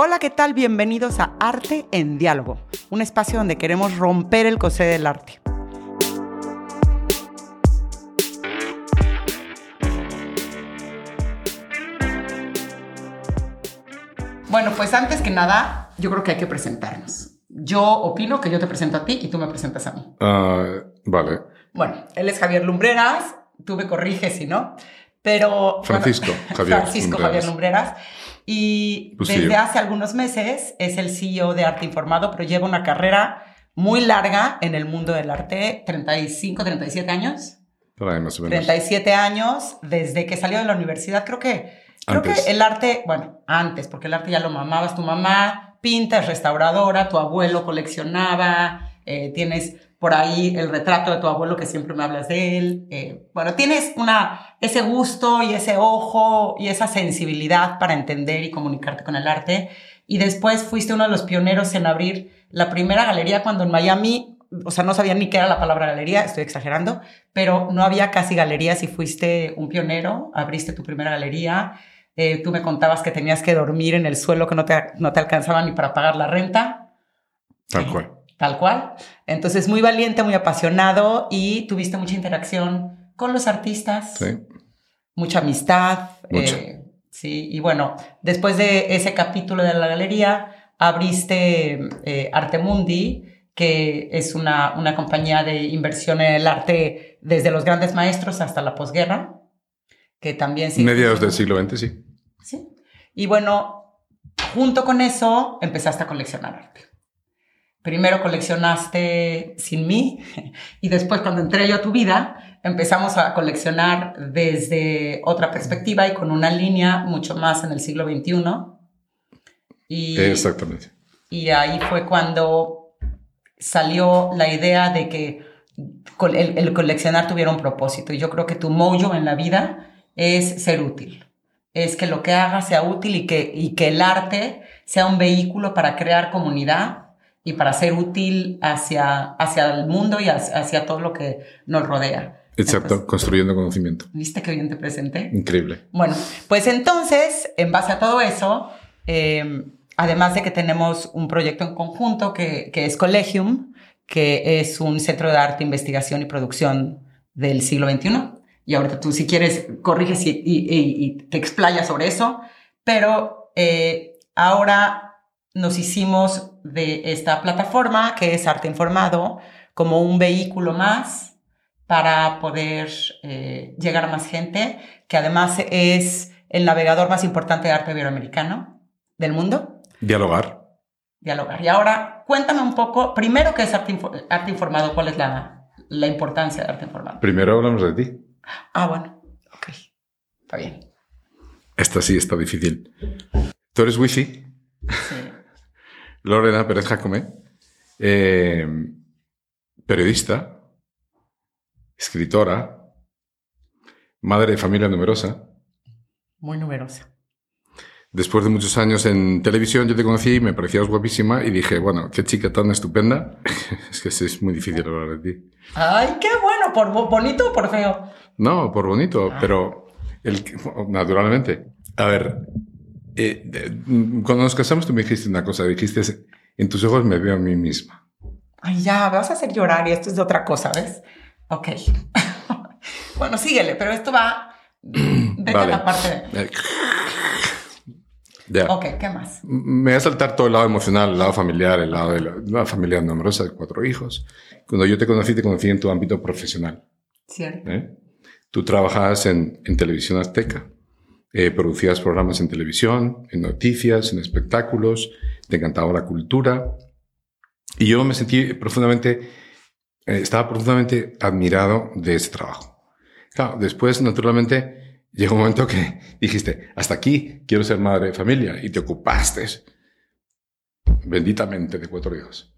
Hola, ¿qué tal? Bienvenidos a Arte en Diálogo, un espacio donde queremos romper el corsé del arte. Bueno, pues antes que nada, yo creo que hay que presentarnos. Yo opino que yo te presento a ti y tú me presentas a mí. Ah, vale. Bueno, él es Javier Lumbreras, tú me corriges si no, pero... Francisco Javier Francisco Lumbreras. Javier Lumbreras. Y Pues sí. desde hace algunos meses es el CEO de Arte Informado, pero lleva una carrera muy larga en el mundo del arte, 35, 37 años. Por ahí más o menos. 37 años desde que salió de la universidad. Creo que, creo Antes. que el arte, bueno, antes, porque el arte ya lo mamabas tu mamá, pinta, es restauradora, tu abuelo coleccionaba, eh, tienes por ahí el retrato de tu abuelo que siempre me hablas de él. eh, bueno, tienes una, ese gusto y ese ojo y esa sensibilidad para entender y comunicarte con el arte. Y después fuiste uno de los pioneros en abrir la primera galería cuando en Miami, o sea, no sabía ni qué era la palabra galería, estoy exagerando, pero no había casi galerías y fuiste un pionero, abriste tu primera galería. Eh, tú me contabas que tenías que dormir en el suelo, que no te, no te alcanzaba ni para pagar la renta. Tal cual. Tal cual. Entonces, muy valiente, muy apasionado y tuviste mucha interacción con los artistas, Sí. mucha amistad. Mucha. eh, sí, y bueno, después de ese capítulo de la galería, abriste eh, Artemundi, que es una, una compañía de inversión en el arte desde los grandes maestros hasta la posguerra, que también... sí- Mediados del siglo XX, sí. Sí. Y bueno, junto con eso empezaste a coleccionar arte. Primero coleccionaste sin mí y después cuando entré yo a tu vida empezamos a coleccionar desde otra perspectiva y con una línea mucho más en el siglo XXI. Y, Exactamente. y ahí fue cuando salió la idea de que el coleccionar tuviera un propósito. Y yo creo que tu mojo en la vida es ser útil. Es que lo que hagas sea útil y que, y que el arte sea un vehículo para crear comunidad y para ser útil hacia, hacia el mundo y hacia, hacia todo lo que nos rodea. Exacto, Entonces, construyendo conocimiento. ¿Viste qué bien te presenté? Increíble. Bueno, pues entonces, en base a todo eso, eh, además de que tenemos un proyecto en conjunto que, que es Collegium, que es un centro de arte, investigación y producción del siglo XXI. Y ahorita tú, si quieres, corriges y, y- y- y te explayas sobre eso. Pero eh, ahora nos hicimos de esta plataforma, que es Arte Informado, como un vehículo más para poder eh, llegar a más gente, que además es el navegador más importante de arte iberoamericano del mundo, Dialogar. dialogar. Y ahora cuéntame un poco, primero, ¿qué es arte, info- arte informado? ¿Cuál es la, la importancia de arte informado? Primero hablamos de ti. Ah, bueno, ok, está bien. Esta sí está difícil. Tú eres wifi. Sí. Lorena Pérez Jacome. eh, periodista. Escritora. Madre de familia numerosa. Muy numerosa. Después de muchos años en televisión, yo te conocí y me parecías guapísima y dije, bueno, qué chica tan estupenda. es que es muy difícil hablar de ti. Ay, qué bueno, por bo- bonito o por feo. No, por bonito, Ah. pero el, naturalmente. A ver, eh, mm, cuando nos casamos tú me dijiste una cosa, dijiste, en tus ojos me veo a mí misma. Ay, ya, me vas a hacer llorar y esto es de otra cosa, ¿ves? Ok. bueno, síguele, pero esto va... Vete a Vale. la parte de... Eh. Ok, ¿qué más? Me voy a saltar todo el lado emocional, el lado familiar, el lado de la, una familia numerosa de cuatro hijos. Cuando yo te conocí, te conocí en tu ámbito profesional. Cierto. ¿eh? Tú trabajabas en, en televisión azteca, eh, producías programas en televisión, en noticias, en espectáculos, te encantaba la cultura. Y yo me sentí profundamente, eh, estaba profundamente admirado de ese trabajo. Claro, después, naturalmente, llegó un momento que dijiste, hasta aquí quiero ser madre de familia y te ocupaste benditamente de cuatro hijos.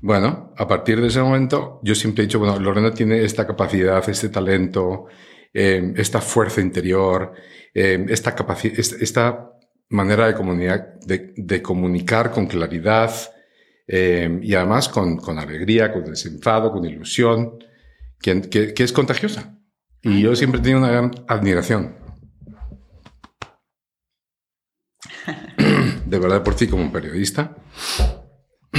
Bueno, a partir de ese momento, yo siempre he dicho, bueno, Lorena tiene esta capacidad, este talento, eh, esta fuerza interior, eh, esta, esta manera de, comunicar, de, de comunicar con claridad eh, y además con, con alegría, con desenfado, con ilusión, que, que- que es contagiosa. Y yo siempre he tenido una gran admiración. de verdad por ti como periodista.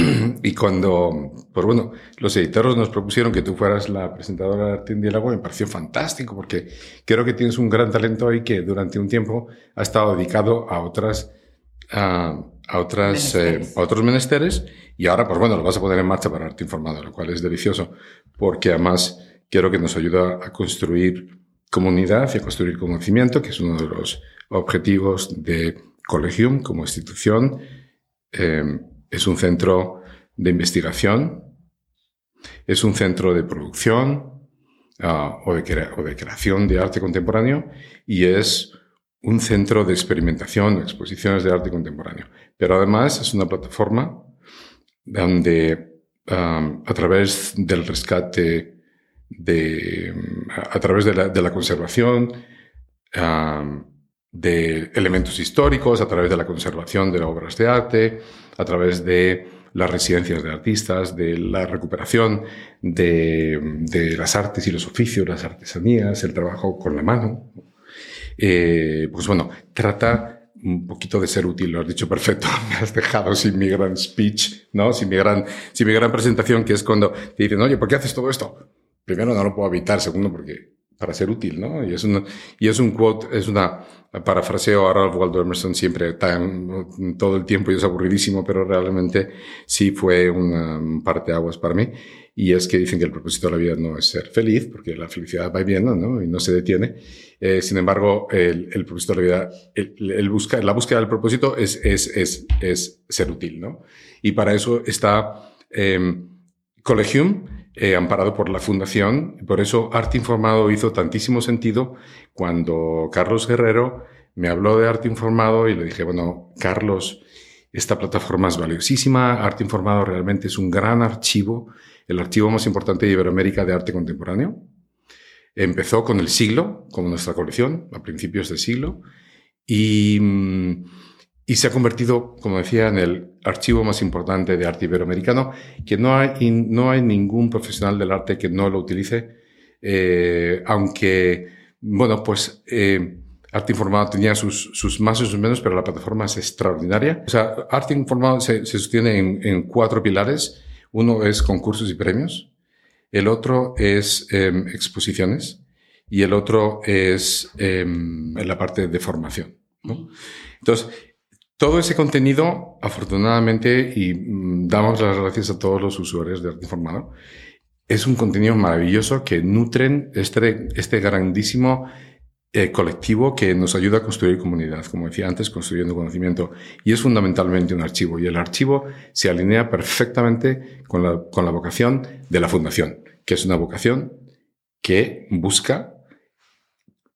Y cuando, pues bueno, los editores nos propusieron que tú fueras la presentadora de Arte Diálogo, me pareció fantástico porque creo que tienes un gran talento ahí que durante un tiempo ha estado dedicado a otras, a, otras, eh, a otros menesteres y ahora, pues bueno, lo vas a poner en marcha para Arte Informado, lo cual es delicioso porque además quiero que nos ayuda a construir comunidad y a construir conocimiento, que es uno de los objetivos de Collegium como institución. Eh, es un centro de investigación, es un centro de producción uh, o, de creación de arte contemporáneo y es un centro de experimentación, de exposiciones de arte contemporáneo. Pero además es una plataforma donde a través del rescate, de, a través de la, de la conservación, de elementos históricos, a través de la conservación de obras de arte, a través de las residencias de artistas, de la recuperación de, de las artes y los oficios, las artesanías, el trabajo con la mano. Eh, pues bueno, trata un poquito de ser útil, lo has dicho perfecto, me has dejado sin mi gran speech, ¿no? Sin mi gran, sin mi gran presentación, que es cuando te dicen, oye, ¿por qué haces todo esto? Primero, no lo puedo evitar, segundo, porque para ser útil, ¿no? Y es, un, y es un quote, es una parafraseo a Ralph Waldo Emerson siempre tan, todo el tiempo y es aburridísimo, pero realmente sí fue una parte aguas para mí. Y es que dicen que el propósito de la vida no es ser feliz, porque la felicidad va viendo, ¿no? Y no se detiene. Eh, sin embargo, el, el, propósito de la vida, el, el busca, la búsqueda del propósito es, es, es, es ser útil, ¿no? Y para eso está eh, Collegium, eh, amparado por la Fundación. Por eso Arte Informado hizo tantísimo sentido cuando Carlos Guerrero me habló de Arte Informado y le dije, bueno, Carlos, esta plataforma es valiosísima. Arte Informado realmente es un gran archivo, el archivo más importante de Iberoamérica de arte contemporáneo. Empezó con el siglo, como nuestra colección, a principios del siglo, y mm, y se ha convertido, como decía, en el archivo más importante de arte iberoamericano, que no hay, no hay ningún profesional del arte que no lo utilice, eh, aunque, bueno, pues eh, Arte Informado tenía sus, sus más y sus menos, pero la plataforma es extraordinaria. O sea, Arte Informado se, se sostiene en, cuatro pilares. Uno es concursos y premios, el otro es eh, exposiciones y el otro es em, la parte de formación. Entonces, todo ese contenido, afortunadamente, y mm, damos las gracias a todos los usuarios de Arte Informado, es un contenido maravilloso que nutren este, este grandísimo eh, colectivo que nos ayuda a construir comunidad, como decía antes, construyendo conocimiento. Y es fundamentalmente un archivo. Y el archivo se alinea perfectamente con la, con la vocación de la Fundación, que es una vocación que busca,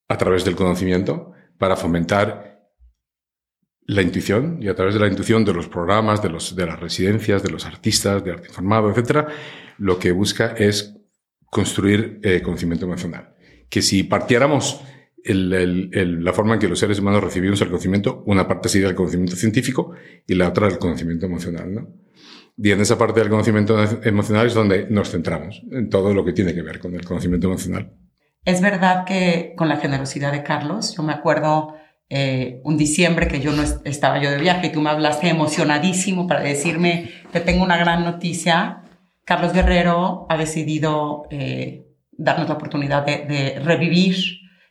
a través del conocimiento, para fomentar la intuición y a través de la intuición de los programas, de, los, de las residencias, de los artistas, de arte informado, etcétera, lo que busca es construir eh, conocimiento emocional. Que si partiéramos la forma en que los seres humanos recibimos el conocimiento, una parte sería el conocimiento científico y la otra el conocimiento emocional, ¿no? Y en esa parte del conocimiento emocional es donde nos centramos, en todo lo que tiene que ver con el conocimiento emocional. Es verdad que con la generosidad de Carlos, yo me acuerdo eh, un diciembre que yo no estaba yo de viaje y tú me hablaste emocionadísimo para decirme que tengo una gran noticia. Carlos Guerrero ha decidido eh, darnos la oportunidad de, de, revivir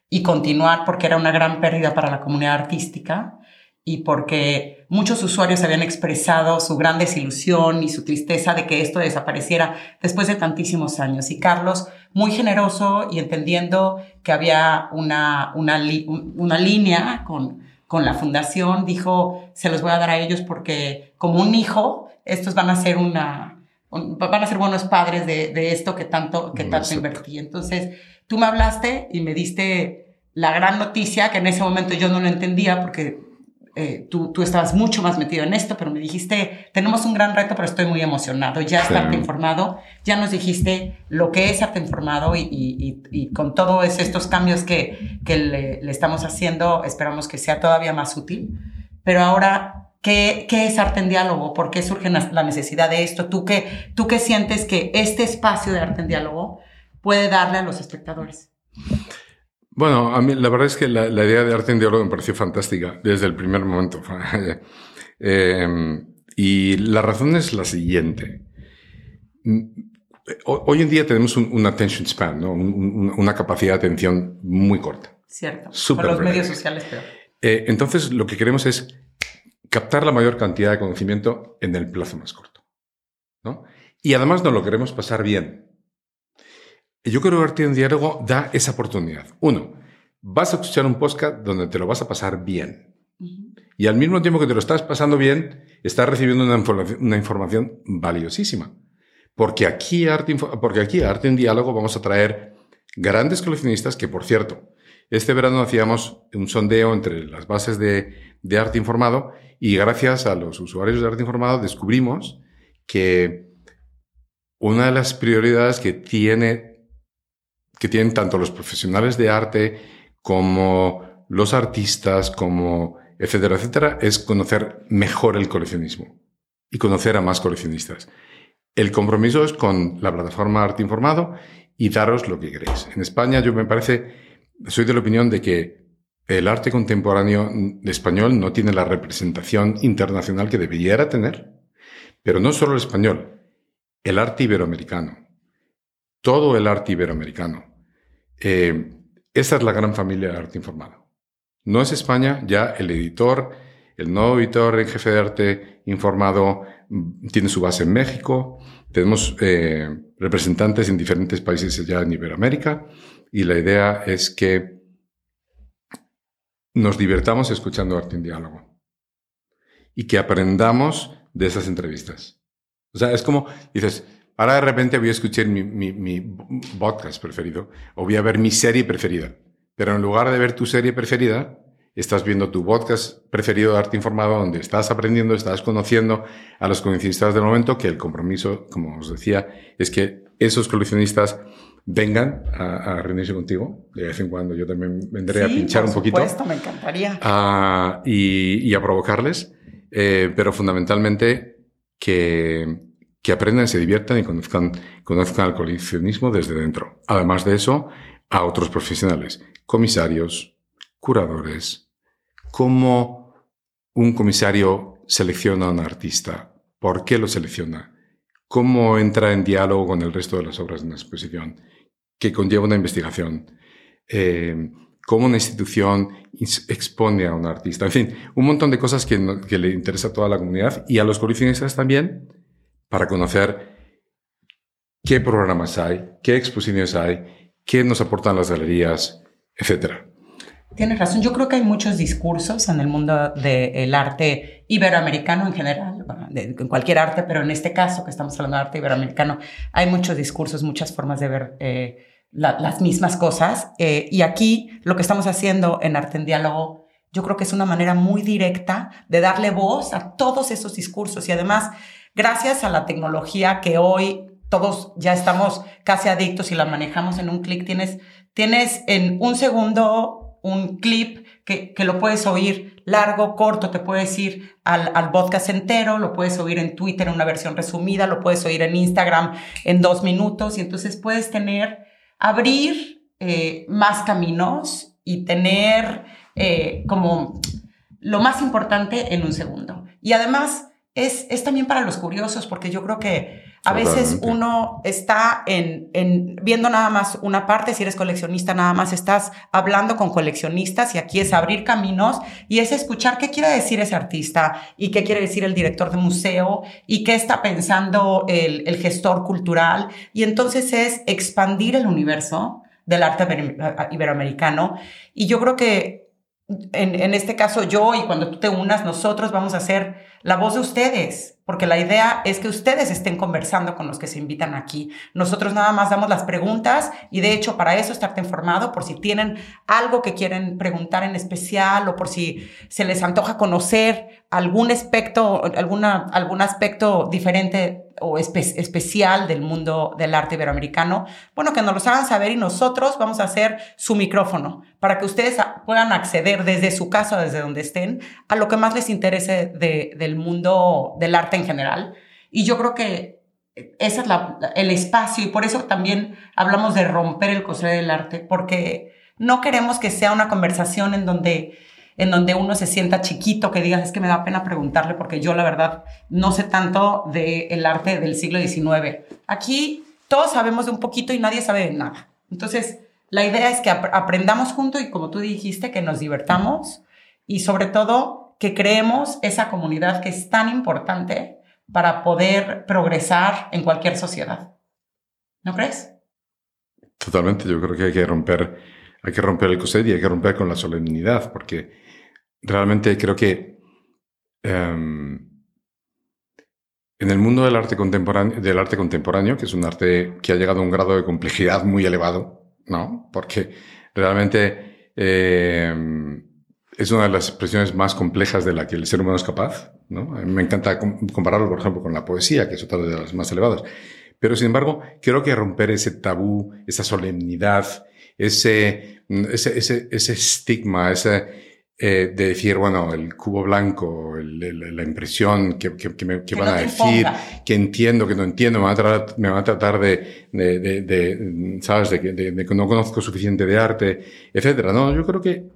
y continuar porque era una gran pérdida para la comunidad artística y porque muchos usuarios habían expresado su gran desilusión y su tristeza de que esto desapareciera después de tantísimos años. Y Carlos, muy generoso y entendiendo que había una, una, una línea con, con la fundación, dijo, se los voy a dar a ellos porque como un hijo, estos van a ser una, van a ser buenos padres de, de esto que tanto, que tanto invertí. Entonces, tú me hablaste y me diste la gran noticia que en ese momento yo no lo entendía porque eh, tú, tú, estabas mucho más metido en esto, pero me dijiste, tenemos un gran reto, pero estoy muy emocionado, ya estarte informado, ya nos dijiste lo que es arte informado y, y, y con todos estos cambios que, que le, le, estamos haciendo, esperamos que sea todavía más útil. Pero ahora, ¿qué, qué es arte en diálogo? ¿Por qué surge la necesidad de esto? ¿Tú qué, ¿Tú qué sientes que este espacio de arte en diálogo puede darle a los espectadores? Bueno, a mí la verdad es que la, la idea de arte en diálogo me pareció fantástica desde el primer momento. Eh, y la razón es la siguiente. Hoy en día tenemos un, attention span, ¿no? una capacidad de atención muy corta. Cierto. Por los medios sociales, pero... Eh, entonces, lo que queremos es captar la mayor cantidad de conocimiento en el plazo más corto. ¿no? Y además nos lo queremos pasar bien. Y yo creo que Arte en Diálogo da esa oportunidad. Uno, vas a escuchar un podcast donde te lo vas a pasar bien. Y al mismo tiempo que te lo estás pasando bien, estás recibiendo una, una información valiosísima. Porque aquí, Arte, porque aquí Arte en Diálogo vamos a traer grandes coleccionistas que, por cierto, este verano hacíamos un sondeo entre las bases de, de arte informado y gracias a los usuarios de arte informado descubrimos que una de las prioridades que, tiene, que tienen tanto los profesionales de arte como los artistas, como etcétera, etcétera, es conocer mejor el coleccionismo y conocer a más coleccionistas. El compromiso es con la plataforma Arte Informado y daros lo que queréis. En España yo me parece, soy de la opinión de que el arte contemporáneo español no tiene la representación internacional que debiera tener, pero no solo el español, el arte iberoamericano, todo el arte iberoamericano. Eh, esa es la gran familia del arte informado. No es España, ya el editor, el nuevo editor en jefe de arte informado mm, tiene su base en México. Tenemos eh, representantes en diferentes países ya en Iberoamérica y la idea es que nos divertamos escuchando arte en diálogo y que aprendamos de esas entrevistas. O sea, es como dices, ahora de repente voy a escuchar mi, mi, mi podcast preferido o voy a ver mi serie preferida, pero en lugar de ver tu serie preferida, estás viendo tu podcast preferido de arte informado, donde estás aprendiendo, estás conociendo a los coleccionistas del momento, que el compromiso, como os decía, es que esos coleccionistas vengan a, reunirse contigo. De vez en cuando yo también vendré a pinchar un poquito. Por supuesto, me encantaría. y, a provocarles, eh, pero fundamentalmente que, que aprendan, se diviertan y conozcan, conozcan el coleccionismo desde dentro. Además de eso, a otros profesionales, comisarios, curadores, cómo un comisario selecciona a un artista, por qué lo selecciona, cómo entra en diálogo con el resto de las obras de una exposición, que conlleva una investigación, eh, cómo una institución expone a un artista, en fin, un montón de cosas que, le interesa a toda la comunidad y a los coleccionistas también para conocer qué programas hay, qué exposiciones hay, qué nos aportan las galerías, etcétera. Tienes razón, yo creo que hay muchos discursos en el mundo del arte iberoamericano en general, en cualquier arte, pero en este caso que estamos hablando de arte iberoamericano, hay muchos discursos, muchas formas de ver eh, las mismas cosas. Eh, y aquí lo que estamos haciendo en Arte en Diálogo, yo creo que es una manera muy directa de darle voz a todos esos discursos. Y además, gracias a la tecnología que hoy todos ya estamos casi adictos y la manejamos en un clic, tienes, tienes en un segundo un clip que, que, lo puedes oír largo, corto, te puedes ir al, al, podcast entero, lo puedes oír en Twitter en una versión resumida, lo puedes oír en Instagram en dos minutos y entonces puedes tener, abrir eh, más caminos y tener eh, como lo más importante en un segundo. Y además es, es también para los curiosos porque yo creo que a veces uno está en, en, viendo nada más una parte, si eres coleccionista nada más estás hablando con coleccionistas y aquí es abrir caminos y es escuchar qué quiere decir ese artista y qué quiere decir el director de museo y qué está pensando el, el gestor cultural. Y entonces es expandir el universo del arte iberoamericano. Y yo creo que en, este caso yo y cuando tú te unas nosotros vamos a ser la voz de ustedes porque la idea es que ustedes estén conversando con los que se invitan aquí. Nosotros nada más damos las preguntas y de hecho para eso estarte informado por si tienen algo que quieren preguntar en especial o por si se les antoja conocer algún aspecto, alguna, algún aspecto diferente o especial del mundo del arte iberoamericano, bueno, que nos los hagan saber y nosotros vamos a hacer su micrófono para que ustedes puedan acceder desde su casa, desde donde estén, a lo que más les interese del mundo del arte en general. Y yo creo que ese es el espacio y por eso también hablamos de romper el coser del arte, porque no queremos que sea una conversación en donde en donde uno se sienta chiquito, que digas, es que me da pena preguntarle porque yo la verdad no sé tanto del arte del siglo XIX. Aquí todos sabemos de un poquito y nadie sabe de nada. Entonces, la idea es que aprendamos juntos y como tú dijiste, que nos divertamos y sobre todo que creemos esa comunidad que es tan importante para poder progresar en cualquier sociedad. ¿No crees? Totalmente, yo creo que hay que romper, hay que romper el coset y hay que romper con la solemnidad, porque realmente creo que em, en el mundo del arte, contemporáneo, del arte contemporáneo, que es un arte que ha llegado a un grado de complejidad muy elevado, ¿no? Porque realmente em, es una de las expresiones más complejas de la que el ser humano es capaz. ¿no? me encanta compararlo, por ejemplo, con la poesía, que es otra de las más elevadas. Pero, sin embargo, creo que romper ese tabú, esa solemnidad, ese, ese, ese, ese estigma, ese, eh, de decir, bueno, el cubo blanco, la impresión que, que, me, van a decir, que entiendo, que no entiendo, me van a tratar, me van a tratar de, de, de, ¿sabes?, de, que no conozco suficiente de arte, etcétera. No, yo creo que,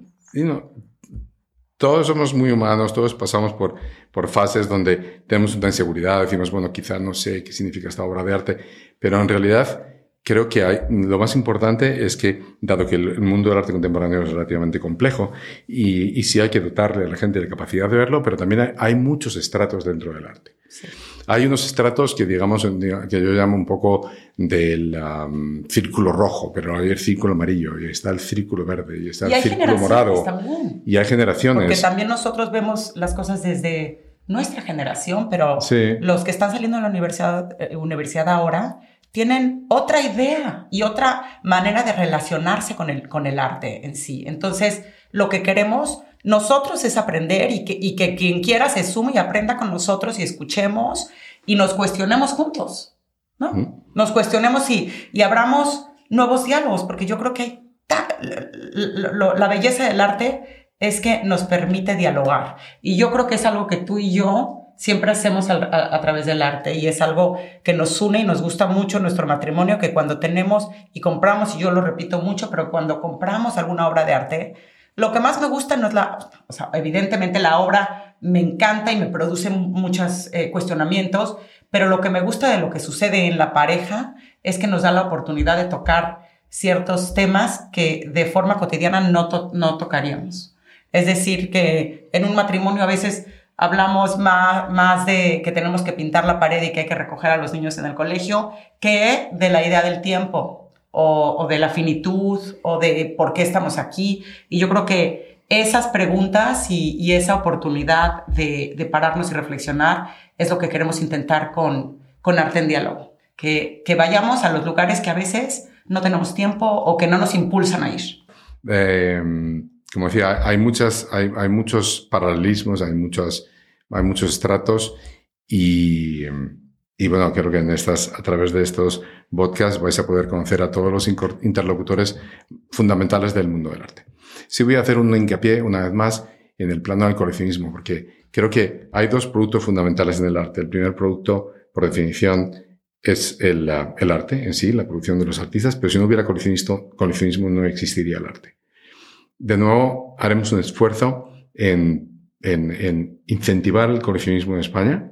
todos somos muy humanos, todos pasamos por, por fases donde tenemos una inseguridad, decimos, bueno, quizá no sé qué significa esta obra de arte, pero en realidad creo que hay, lo más importante es que, dado que el mundo del arte contemporáneo es relativamente complejo, y, y sí hay que dotarle a la gente de capacidad de verlo, pero también hay, muchos estratos dentro del arte. Hay unos estratos que, digamos, que yo llamo un poco del um, círculo rojo, pero hay el círculo amarillo, y está el círculo verde, y está el círculo morado. Y hay generaciones. Porque también nosotros vemos las cosas desde nuestra generación, pero los que están saliendo de la universidad, eh, universidad ahora tienen otra idea y otra manera de relacionarse con el, con el arte en sí. Entonces, lo que queremos nosotros es aprender y que, y que quien quiera se sume y aprenda con nosotros y escuchemos y nos cuestionemos juntos, ¿no? Nos cuestionemos y, y abramos nuevos diálogos, porque yo creo que la belleza del arte es que nos permite dialogar. Y yo creo que es algo que tú y yo siempre hacemos a, través del arte y es algo que nos une y nos gusta mucho nuestro matrimonio, que cuando tenemos y compramos, y yo lo repito mucho, pero cuando compramos alguna obra de arte, lo que más me gusta no es la, o sea, evidentemente la obra me encanta y me produce muchos eh, cuestionamientos, pero lo que me gusta de lo que sucede en la pareja es que nos da la oportunidad de tocar ciertos temas que de forma cotidiana no, no tocaríamos. Es decir, que en un matrimonio a veces hablamos más, más de que tenemos que pintar la pared y que hay que recoger a los niños en el colegio que de la idea del tiempo o, de la finitud o de por qué estamos aquí. Y yo creo que esas preguntas y, esa oportunidad de, pararnos y reflexionar es lo que queremos intentar con, con Arte en Diálogo. Que, que, vayamos a los lugares que a veces no tenemos tiempo o que no nos impulsan a ir. Em, como decía, hay, muchos paralelismos, hay, muchos, estratos y y bueno, creo que a través de estos podcasts vais a poder conocer a todos los interlocutores fundamentales del mundo del arte. Sí voy a hacer un hincapié una vez más en el plano del coleccionismo, porque creo que hay dos productos fundamentales en el arte. El primer producto, por definición, es el, el arte en sí, la producción de los artistas, pero si no hubiera coleccionismo no existiría el arte. De nuevo, haremos un esfuerzo en, en, en incentivar el coleccionismo en España,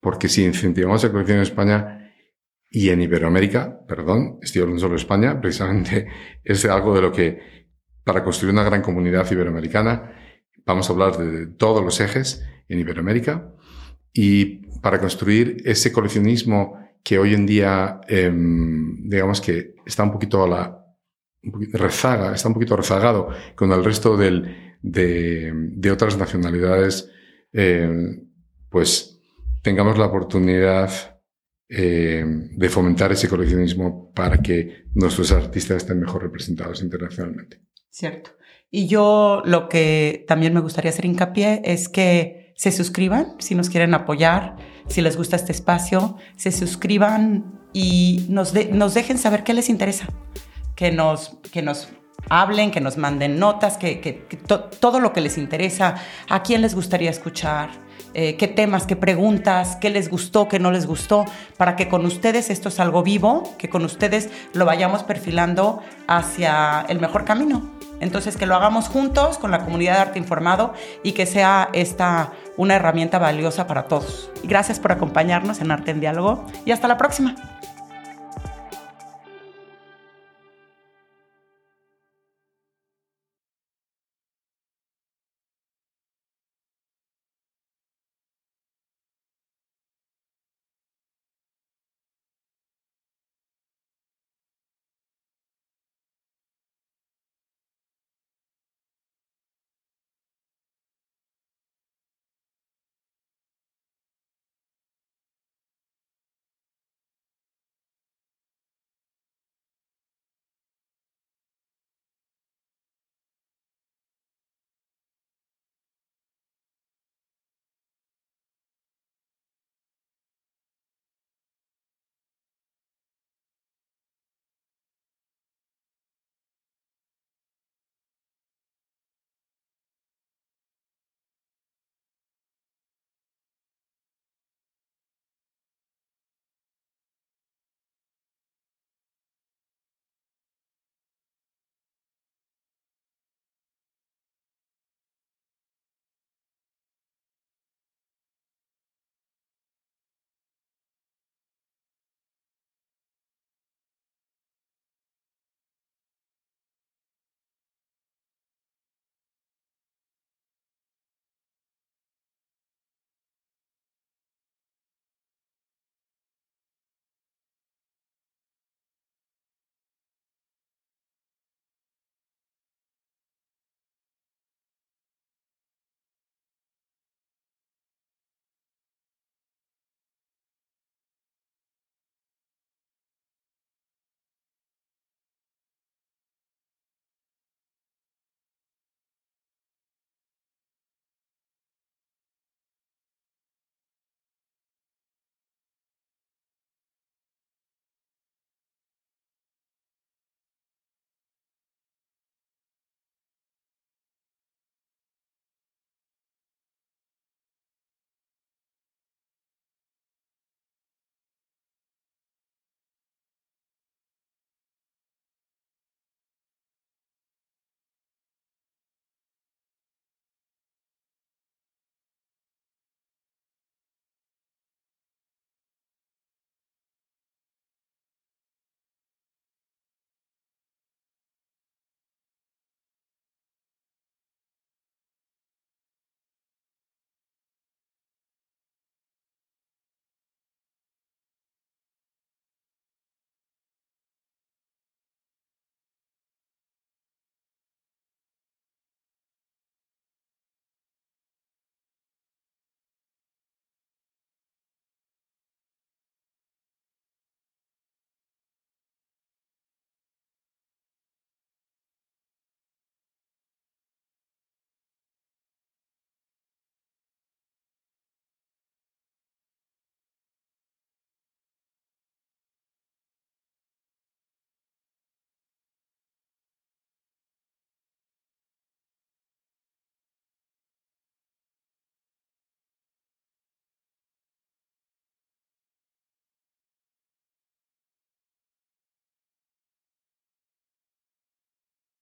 porque si incentivamos la colección en España y en Iberoamérica, perdón, estoy hablando solo de España, precisamente es algo de lo que, para construir una gran comunidad iberoamericana, vamos a hablar de todos los ejes en Iberoamérica. Y para construir ese coleccionismo que hoy en día, em, digamos que está un poquito a la rezaga, está un poquito rezagado con el resto del, de, de, otras nacionalidades, eh, pues tengamos la oportunidad eh, de fomentar ese coleccionismo para que nuestros artistas estén mejor representados internacionalmente. Cierto. Y yo lo que también me gustaría hacer hincapié es que se suscriban si nos quieren apoyar, si les gusta este espacio, se suscriban y nos, nos dejen saber qué les interesa, que nos, que nos hablen, que nos manden notas, que, que, todo lo que les interesa, a quién les gustaría escuchar, eh, qué temas, qué preguntas, qué les gustó, qué no les gustó, para que con ustedes esto es algo vivo, que con ustedes lo vayamos perfilando hacia el mejor camino. Entonces, que lo hagamos juntos con la comunidad de arte informado y que sea esta una herramienta valiosa para todos. Gracias por acompañarnos en Arte en Diálogo y hasta la próxima.